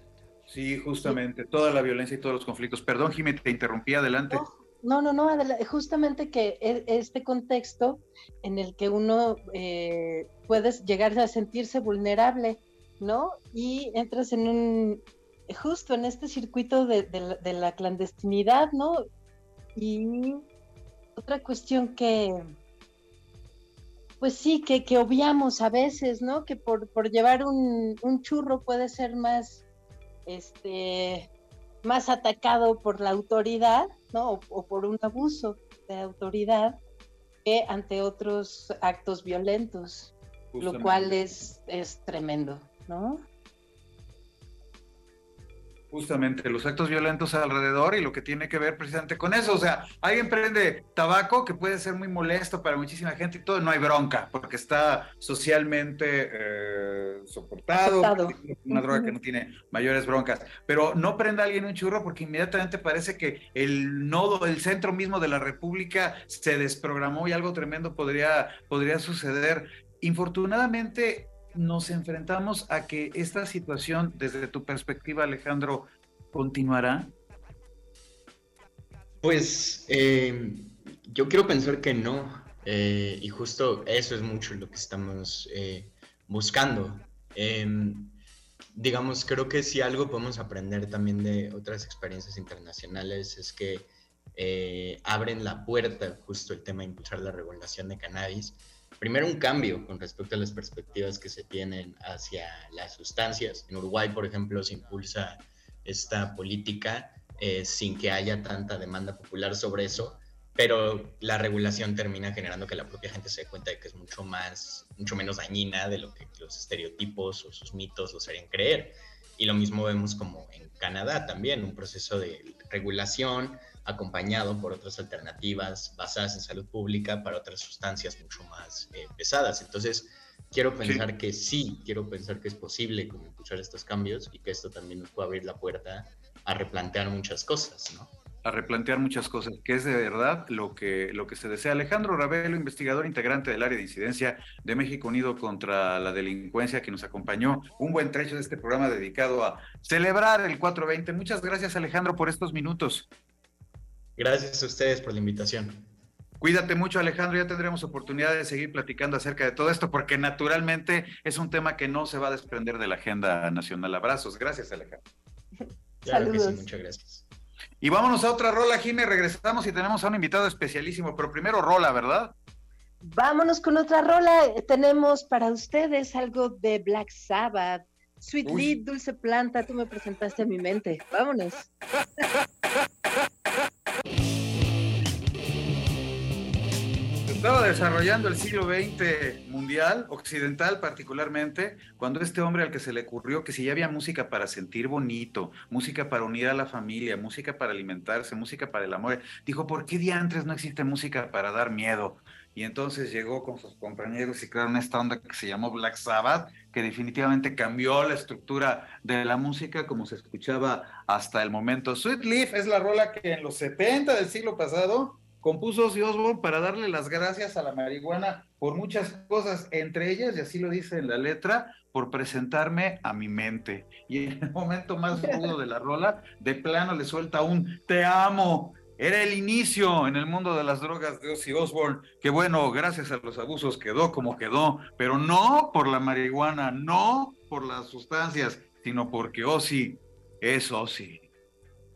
Sí, justamente, toda la violencia y todos los conflictos. Perdón, Jiménez, te interrumpí, adelante.
No, no, no, justamente que e, este contexto en el que uno eh, puedes llegar a sentirse vulnerable, ¿no? Y entras en un, justo en este circuito de, la, clandestinidad, ¿no? Y otra cuestión que, pues sí, que, que obviamos a veces, ¿no? Que por, por llevar un, un, churro puede ser más, este, más atacado por la autoridad, ¿no? O, por un abuso de autoridad que ante otros actos violentos, lo cual es, es tremendo, ¿no?
Justamente, los actos violentos alrededor y lo que tiene que ver precisamente con eso. O sea, alguien prende tabaco que puede ser muy molesto para muchísima gente y todo, no hay bronca, porque está socialmente eh, soportado, una droga que no tiene mayores broncas. Pero no prenda alguien un churro porque inmediatamente parece que el nodo, el centro mismo de la República se desprogramó y algo tremendo podría, podría suceder. Infortunadamente, nos enfrentamos a que esta situación, desde tu perspectiva, Alejandro, continuará?
Pues eh, yo quiero pensar que no. Eh, y justo eso es mucho lo que estamos eh, buscando. Em, digamos, creo que si algo podemos aprender también de otras experiencias internacionales es que abren la puerta justo el tema de impulsar la regulación de cannabis primero un cambio con respecto a las perspectivas que se tienen hacia las sustancias. En Uruguay, por ejemplo, se impulsa esta política eh, sin que haya tanta demanda popular sobre eso, pero la regulación termina generando que la propia gente se dé cuenta de que es mucho más, mucho menos dañina de lo que los estereotipos o sus mitos los harían creer. Y lo mismo vemos como en Canadá también, un proceso de regulación acompañado por otras alternativas basadas en salud pública para otras sustancias mucho más eh, pesadas. Entonces, quiero pensar que sí, quiero pensar que es posible como impulsar estos cambios y que esto también nos puede abrir la puerta a replantear muchas cosas, ¿no?
a replantear muchas cosas, que es de verdad lo que, lo que se desea. Alejandro Ravelo, investigador integrante del área de incidencia de México Unido contra la Delincuencia, que nos acompañó un buen trecho de este programa dedicado a celebrar el 420. Muchas gracias, Alejandro, por estos minutos.
Gracias a ustedes por la invitación.
Cuídate mucho, Alejandro. Ya tendremos oportunidad de seguir platicando acerca de todo esto, porque naturalmente es un tema que no se va a desprender de la agenda nacional. Abrazos. Gracias, Alejandro.
Saludos. muchas gracias.
Y vámonos a otra rola, Jimmy. Regresamos y tenemos a un invitado especialísimo, pero primero rola, ¿verdad?
Vámonos con otra rola. Tenemos para ustedes algo de Black Sabbath. Sweet Lead, Dulce Planta, tú me presentaste a mi mente. Vámonos.
estaba desarrollando el siglo XX mundial, occidental particularmente, cuando este hombre al que se le ocurrió que si ya había música para sentir bonito, música para unir a la familia, música para alimentarse, música para el amor, dijo, ¿por qué diantres no existe música para dar miedo? y entonces llegó con sus compañeros y crearon esta onda que se llamó Black Sabbath, que definitivamente cambió la estructura de la música como se escuchaba hasta el momento. Sweet Leaf es la rola que en los 70 del siglo pasado compuso Ozzy Osbourne para darle las gracias a la marihuana por muchas cosas, entre ellas, y así lo dice en la letra, por presentarme a mi mente. Y en el momento más rudo de la rola, de plano le suelta un te amo. Era el inicio en el mundo de las drogas de Ozzy Osbourne, que bueno, gracias a los abusos quedó como quedó, pero no por la marihuana, no por las sustancias, sino porque Ozzy es Ozzy.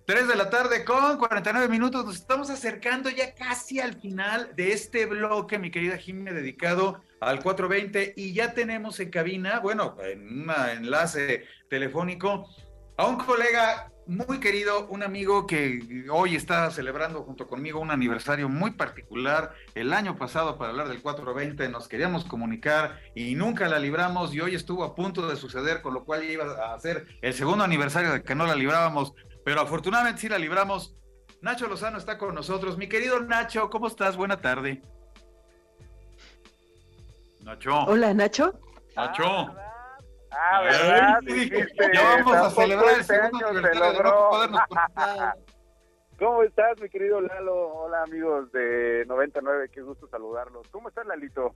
3 de la tarde con 49 minutos. Nos estamos acercando ya casi al final de este bloque, mi querida Jimmy, dedicado al 420. Y ya tenemos en cabina, bueno, en un enlace telefónico, a un colega muy querido, un amigo que hoy está celebrando junto conmigo un aniversario muy particular. El año pasado, para hablar del 420, nos queríamos comunicar y nunca la libramos y hoy estuvo a punto de suceder, con lo cual iba a ser el segundo aniversario de que no la librábamos pero afortunadamente sí la libramos. Nacho Lozano está con nosotros. Mi querido Nacho, ¿cómo estás? Buena tarde. Nacho.
Hola, Nacho.
Nacho.
Ah, ¿verdad?
ya vamos a celebrar el segundo aniversario de
¿Cómo estás, mi querido Lalo? Hola, amigos de 99, qué gusto saludarlos. ¿Cómo estás, Lalito?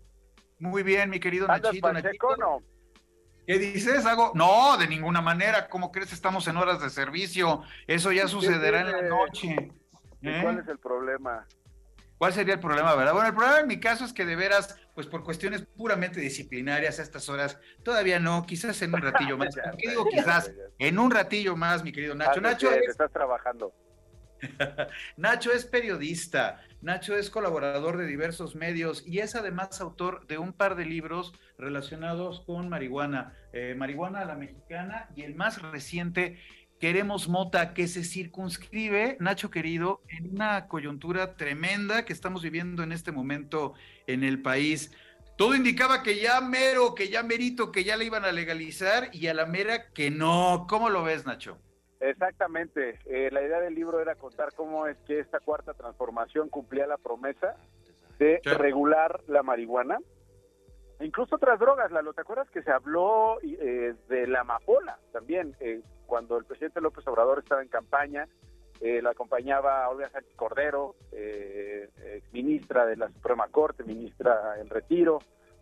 Muy bien, mi querido Nachito.
Nachito. no?
¿Qué dices? ¿Hago? No, de ninguna manera. ¿Cómo crees? Estamos en horas de servicio. Eso ya sucederá en la noche.
¿Cuál ¿Eh? es el problema?
¿Cuál sería el problema, verdad? Bueno, el problema en mi caso es que de veras, pues por cuestiones puramente disciplinarias a estas horas, todavía no, quizás en un ratillo más. ¿Qué digo quizás? En un ratillo más, mi querido Nacho. Nacho,
estás trabajando.
Nacho es periodista, Nacho es colaborador de diversos medios y es además autor de un par de libros relacionados con marihuana, eh, marihuana a la mexicana y el más reciente, Queremos Mota, que se circunscribe, Nacho querido, en una coyuntura tremenda que estamos viviendo en este momento en el país. Todo indicaba que ya mero, que ya merito, que ya le iban a legalizar y a la mera que no. ¿Cómo lo ves, Nacho?
Exactamente. Eh, la idea del libro era contar cómo es que esta cuarta transformación cumplía la promesa de regular la marihuana. Incluso otras drogas, Lalo, ¿te acuerdas que se habló eh, de la amapola también? Eh, cuando el presidente López Obrador estaba en campaña, la acompañaba Olga Sánchez Cordero, ministra de la Suprema Corte, ministra en retiro,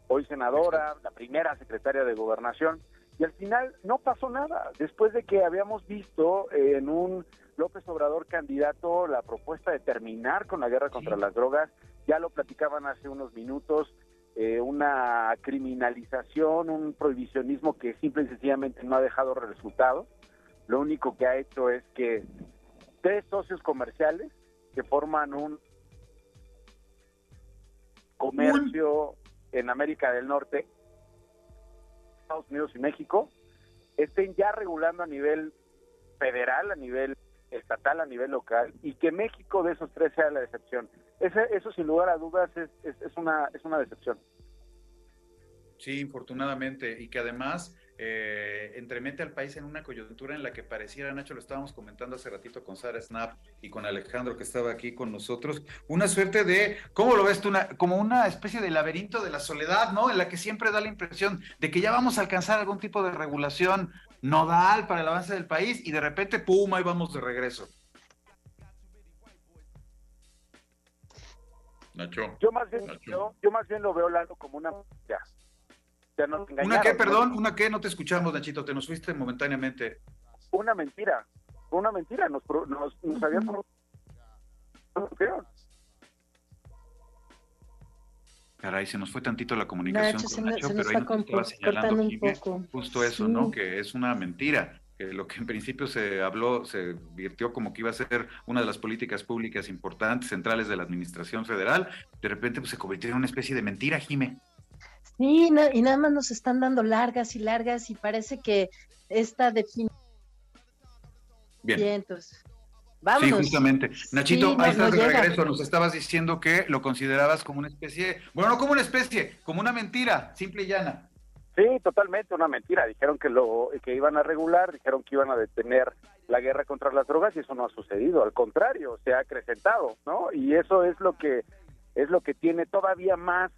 hoy senadora, la primera secretaria de Gobernación y al final no pasó nada. Después de que habíamos visto eh, en un López Obrador candidato la propuesta de terminar con la guerra contra las drogas, ya lo platicaban hace unos minutos, eh, una criminalización, un prohibicionismo que simple y sencillamente no ha dejado resultados. Lo único que ha hecho es que tres socios comerciales que forman un comercio en América del Norte Estados Unidos y México estén ya regulando a nivel federal, a nivel estatal, a nivel local, y que México de esos tres sea la decepción. Ese, eso sin lugar a dudas es, una, es una decepción.
Sí, infortunadamente, y que además eh, entremete al país en una coyuntura en la que pareciera, Nacho, lo estábamos comentando hace ratito con Sara Snap y con Alejandro que estaba aquí con nosotros, una suerte de, ¿cómo lo ves tú? Una, como una especie de laberinto de la soledad, ¿no? En la que siempre da la impresión de que ya vamos a alcanzar algún tipo de regulación nodal para el avance del país y de repente, ¡pum!, ahí vamos de regreso. Nacho.
Yo más bien, Yo, más bien lo veo, Lalo, como una... Ya
¿Una qué, perdón? ¿Una qué? No te escuchamos, Nachito, te nos fuiste momentáneamente.
Una mentira, una mentira, nos, nos, nos habían...
Caray, se nos fue tantito la comunicación con Nacho, pero ahí nos estaba señalando justo eso, ¿no? Que es una mentira, que lo que en principio se habló, se virtió como que iba a ser una de las políticas públicas importantes, centrales de la administración federal, de repente pues, se convirtió en una especie de mentira, Jime.
Sí, y nada más nos están dando largas y largas y parece que esta definición...
Bien.
entonces, vámonos.
Sí, justamente. Nachito, ahí estás de regreso. Nos estabas diciendo que lo considerabas como una especie, bueno, no como una especie, como una mentira, simple y llana.
Sí, totalmente una mentira. Dijeron que lo que iban a regular, dijeron que iban a detener la guerra contra las drogas y eso no ha sucedido. Al contrario, se ha acrecentado, ¿no? Y eso es lo que es lo que tiene todavía más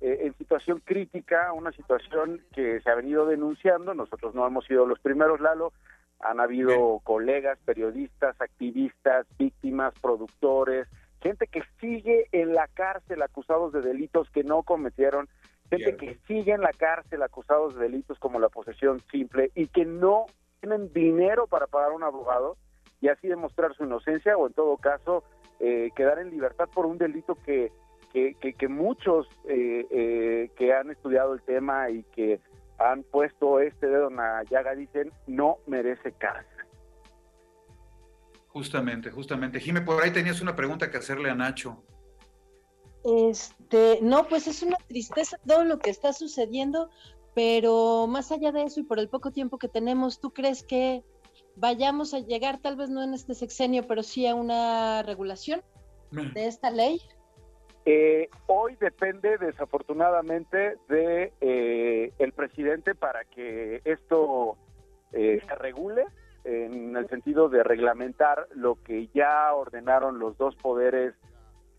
eh, en situación crítica, una situación que se ha venido denunciando, nosotros no hemos sido los primeros, Lalo, han habido colegas, periodistas, activistas, víctimas, productores, gente que sigue en la cárcel acusados de delitos que no cometieron, gente que sigue en la cárcel acusados de delitos como la posesión simple y que no tienen dinero para pagar un abogado y así demostrar su inocencia o en todo caso eh, quedar en libertad por un delito que, que, muchos eh, eh, que han estudiado el tema y que han puesto este dedo en la llaga dicen no merece cárcel.
Justamente, justamente. Jime, por ahí tenías una pregunta que hacerle a Nacho.
Este, no, pues es una tristeza todo lo que está sucediendo, pero más allá de eso y por el poco tiempo que tenemos, ¿tú crees que vayamos a llegar, tal vez no en este sexenio, pero sí a una regulación de esta ley?
Eh, hoy depende desafortunadamente de eh, el presidente para que esto eh, se regule en el sentido de reglamentar lo que ya ordenaron los dos poderes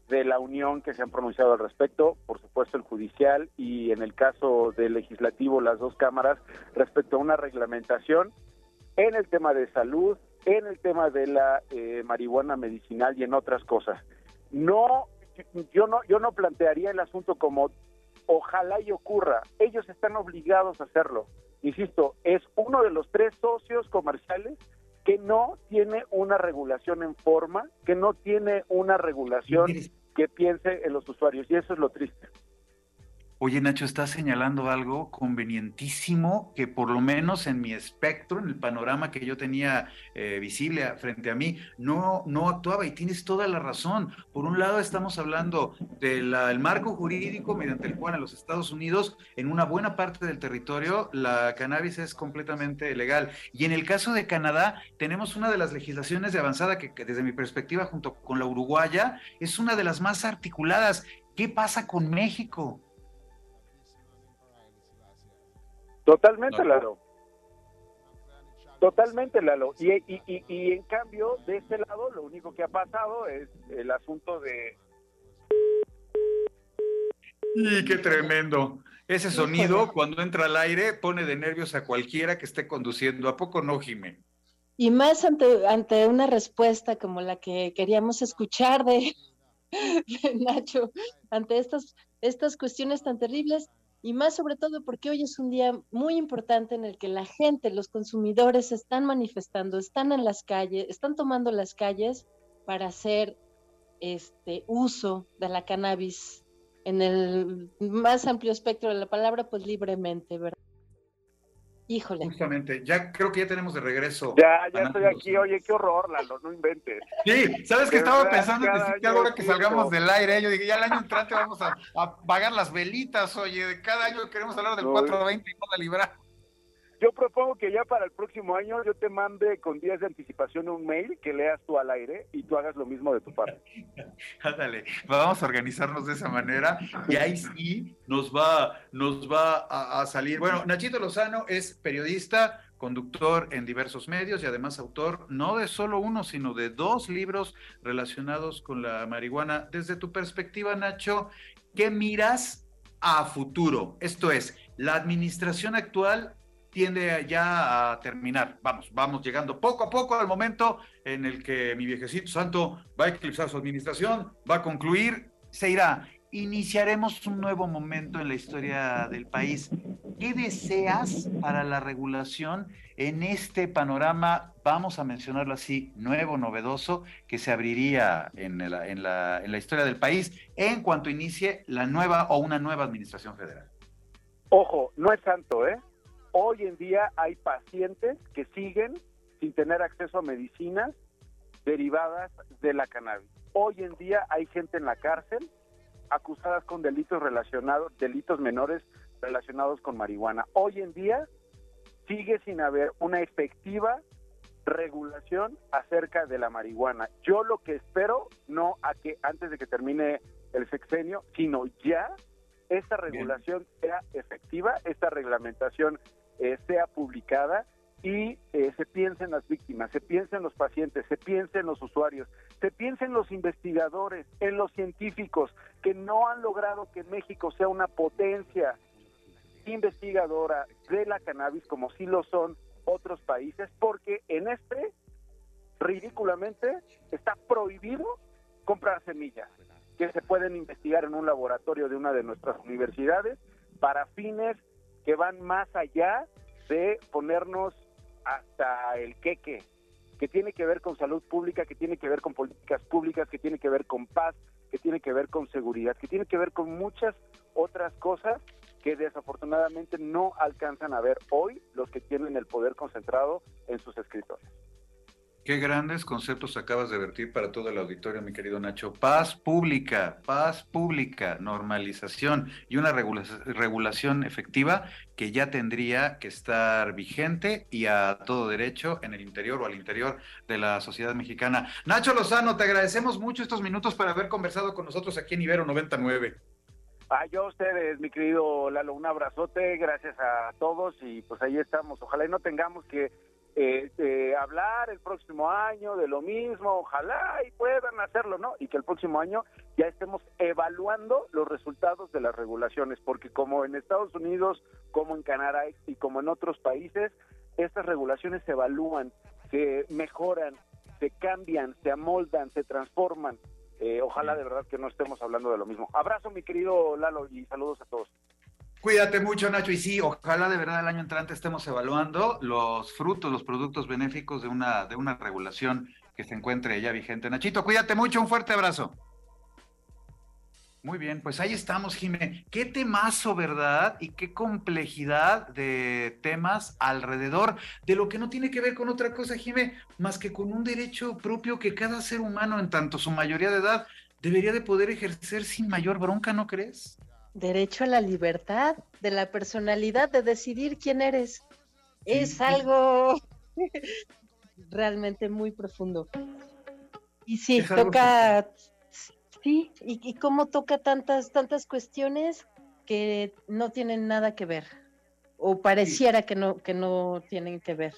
de la Unión que se han pronunciado al respecto, por supuesto el judicial y en el caso del legislativo las dos cámaras respecto a una reglamentación en el tema de salud, en el tema de la eh, marihuana medicinal y en otras cosas. No, yo no, yo no plantearía el asunto como ojalá y ocurra. Ellos están obligados a hacerlo insisto, es uno de los tres socios comerciales que no tiene una regulación en forma, que no tiene una regulación que piense en los usuarios, y eso es lo triste.
Oye, Nacho, estás señalando algo convenientísimo que por lo menos en mi espectro, en el panorama que yo tenía eh, visible frente a mí, no, no actuaba y tienes toda la razón. Por un lado, estamos hablando del marco jurídico mediante el cual en los Estados Unidos, en una buena parte del territorio, la cannabis es completamente legal. Y en el caso de Canadá, tenemos una de las legislaciones de avanzada que desde mi perspectiva, junto con la uruguaya, es una de las más articuladas. ¿Qué pasa con México?
Totalmente, Lalo. Totalmente, Lalo. Y, y, y, y, en cambio, de este lado, lo único que ha pasado es el asunto de...
Y qué tremendo. Ese sonido, cuando entra al aire, pone de nervios a cualquiera que esté conduciendo. ¿A poco no, Jimé?
Y más ante, ante una respuesta como la que queríamos escuchar de, de Nacho, ante estas, estas cuestiones tan terribles, y más sobre todo porque hoy es un día muy importante en el que la gente, los consumidores están manifestando, están en las calles, están tomando las calles para hacer este uso de la cannabis en el más amplio espectro de la palabra, pues libremente, ¿verdad? Híjole.
Justamente, ya creo que ya tenemos de regreso.
Ya, ya estoy aquí. Oye, qué horror, Lalo, no inventes.
Sí, ¿sabes que estaba pensando en que ahora que salgamos del aire? Yo dije, ya el año entrante vamos a, apagar las velitas, oye, cada año queremos hablar del 420 y no la librar.
Yo propongo que ya para el próximo año yo te mande con días de anticipación un mail que leas tú al aire y tú hagas lo mismo de tu parte.
Ándale, vamos a organizarnos de esa manera y ahí sí nos va, nos va a, salir. Bueno, Nachito Lozano es periodista, conductor en diversos medios y además autor no de solo uno, sino de dos libros relacionados con la marihuana. Desde tu perspectiva, Nacho, ¿qué miras a futuro? Esto es, la administración actual tiende ya a terminar. Vamos, vamos llegando poco a poco al momento en el que mi viejecito santo va a eclipsar su administración, va a concluir, se irá. Iniciaremos un nuevo momento en la historia del país. ¿Qué deseas para la regulación en este panorama, vamos a mencionarlo así, nuevo, novedoso, que se abriría en la, en la, en la historia del país en cuanto inicie la nueva o una nueva administración federal?
Ojo, no es santo, ¿eh? Hoy en día hay pacientes que siguen sin tener acceso a medicinas derivadas de la cannabis. Hoy en día hay gente en la cárcel acusadas con delitos relacionados, delitos menores relacionados con marihuana. Hoy en día sigue sin haber una efectiva regulación acerca de la marihuana. Yo lo que espero, no a que antes de que termine el sexenio, sino ya esta regulación sea efectiva, esta reglamentación eh, sea publicada y eh, se piensa en las víctimas, se piensa en los pacientes, se piensa en los usuarios, se piensa en los investigadores, en los científicos que no han logrado que México sea una potencia investigadora de la cannabis como sí lo son otros países, porque en este, ridículamente, está prohibido comprar semillas que se pueden investigar en un laboratorio de una de nuestras universidades para fines que van más allá de ponernos hasta el queque, que tiene que ver con salud pública, que tiene que ver con políticas públicas, que tiene que ver con paz, que tiene que ver con seguridad, que tiene que ver con muchas otras cosas que desafortunadamente no alcanzan a ver hoy los que tienen el poder concentrado en sus escritores.
Qué grandes conceptos acabas de vertir para todo el auditorio, mi querido Nacho. Paz pública, paz pública, normalización y una regulación efectiva que ya tendría que estar vigente y a todo derecho en el interior o al interior de la sociedad mexicana. Nacho Lozano, te agradecemos mucho estos minutos para haber conversado con nosotros aquí en Ibero 99.
Ah, yo a ustedes, mi querido Lalo, un abrazote, gracias a todos y pues ahí estamos. Ojalá y no tengamos que eh, hablar el próximo año de lo mismo, ojalá y puedan hacerlo, ¿no? Y que el próximo año ya estemos evaluando los resultados de las regulaciones, porque como en Estados Unidos, como en Canadá y como en otros países, estas regulaciones se evalúan, se mejoran, se cambian, se amoldan, se transforman. Eh, ojalá de verdad que no estemos hablando de lo mismo. Abrazo, mi querido Lalo, y saludos a todos.
Cuídate mucho, Nacho. Y sí, ojalá de verdad el año entrante estemos evaluando los frutos, los productos benéficos de una, de una regulación que se encuentre ya vigente. Nachito, cuídate mucho, un fuerte abrazo. Muy bien, pues ahí estamos, Jimé. Qué temazo, ¿verdad? Y qué complejidad de temas alrededor de lo que no tiene que ver con otra cosa, Jimé, más que con un derecho propio que cada ser humano, en tanto su mayoría de edad, debería de poder ejercer sin mayor bronca, ¿no crees?
Derecho a la libertad de la personalidad, de decidir quién eres. Es algo realmente muy profundo. Y sí, toca, sí, y, y cómo toca tantas, tantas cuestiones que no tienen nada que ver, o pareciera que no, que no tienen que ver.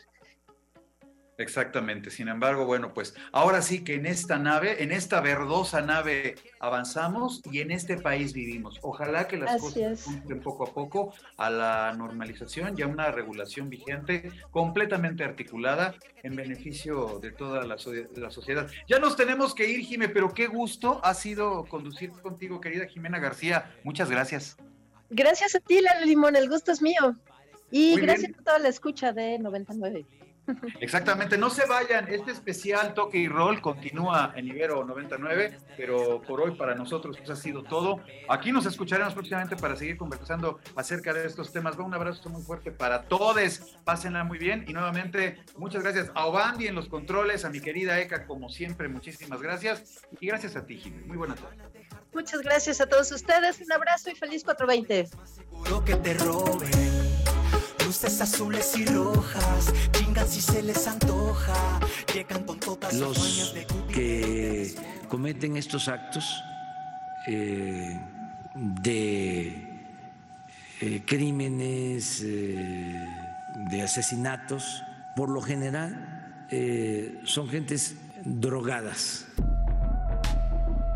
Exactamente. Sin embargo, bueno, pues ahora sí que en esta nave, en esta verdosa nave avanzamos y en este país vivimos. Ojalá que las cosas cumplen poco a poco a la normalización y a una regulación vigente completamente articulada en beneficio de toda la, la sociedad. Ya nos tenemos que ir, Jimé, pero qué gusto ha sido conducir contigo, querida Jimena García. Muchas gracias.
Gracias a ti, Lalo Limón, el gusto es mío. Y gracias a toda la escucha de 99.
Exactamente, no se vayan, este especial toque y roll continúa en Ibero 99, pero por hoy para nosotros ha sido todo. Aquí nos escucharemos próximamente para seguir conversando acerca de estos temas. Va un abrazo muy fuerte para todos, pásenla muy bien y nuevamente muchas gracias a Obandi en los controles, a mi querida Eka como siempre, muchísimas gracias y gracias a ti, Jimmy. Muy buenas tardes.
Muchas gracias a todos ustedes, un abrazo y feliz 420. Seguro que te
luces azules y rojas, chingan si se les antoja, llegan con todas los que cometen estos actos eh, de eh, crímenes, eh, de asesinatos, por lo general son gentes drogadas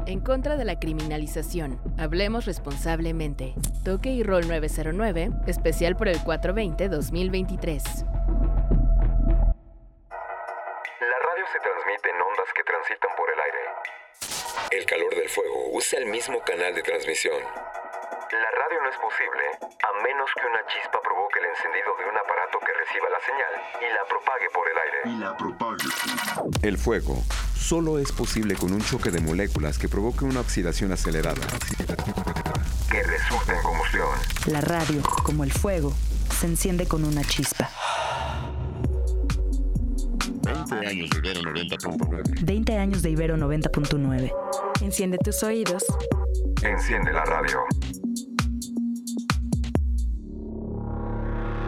en contra de la criminalización. Hablemos responsablemente. Toque y Rol 909, especial por el 420-2023.
La radio se transmite en ondas que transitan por el aire. El calor del fuego usa el mismo canal de transmisión. La radio no es posible a menos que una chispa provoque el encendido de un aparato que reciba la señal y la propague por el aire. Y la propague. El fuego solo es posible con un choque de moléculas que provoque una oxidación acelerada. Que resulte en combustión.
La radio, como el fuego, se enciende con una chispa.
20 años de Ibero 90.9.
20 años de Ibero 90.9. Enciende tus oídos.
Enciende la radio.